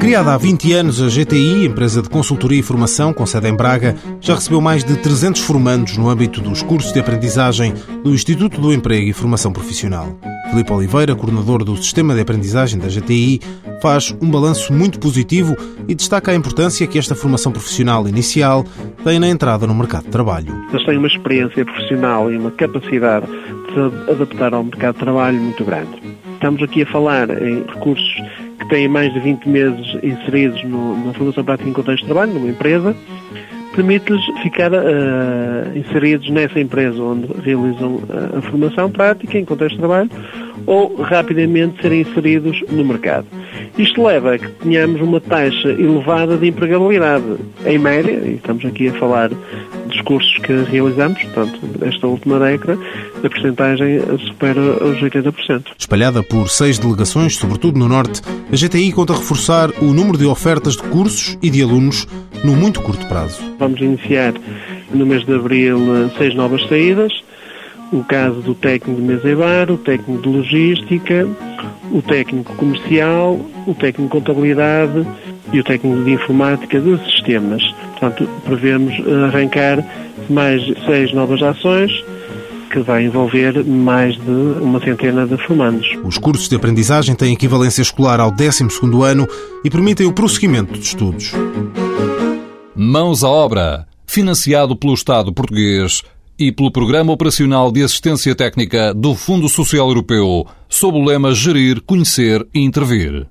Criada há 20 anos, a GTI, empresa de consultoria e formação com sede em Braga, já recebeu mais de 300 formandos no âmbito dos cursos de aprendizagem do Instituto do Emprego e Formação Profissional. Filipe Oliveira, coordenador do Sistema de Aprendizagem da GTI, faz um balanço muito positivo e destaca a importância que esta formação profissional inicial tem na entrada no mercado de trabalho. Eles têm uma experiência profissional e uma capacidade de adaptar ao mercado de trabalho muito grande. Estamos aqui a falar em recursos têm mais de 20 meses inseridos no, na formação prática em contexto de trabalho, numa empresa, permite-lhes ficar uh, inseridos nessa empresa onde realizam eh, a formação prática em contexto de trabalho ou rapidamente serem inseridos no mercado. Isto leva a que tenhamos uma taxa elevada de empregabilidade. Em média, e estamos aqui a falar dos cursos que realizamos, portanto, esta última década, a percentagem supera os 80%. Espalhada por seis delegações, sobretudo no Norte, a GTI conta reforçar o número de ofertas de cursos e de alunos no muito curto prazo. Vamos iniciar no mês de abril seis novas saídas. O caso do técnico de mesa e bar, o técnico de logística, o técnico comercial, o técnico de contabilidade e o técnico de informática de sistemas. Portanto, prevemos arrancar mais seis novas ações que vai envolver mais de uma centena de formandos. Os cursos de aprendizagem têm equivalência escolar ao 12º ano e permitem o prosseguimento de estudos. Mãos à obra, financiado pelo Estado português e pelo Programa Operacional de Assistência Técnica do Fundo Social Europeu, sob o lema Gerir, Conhecer e Intervir.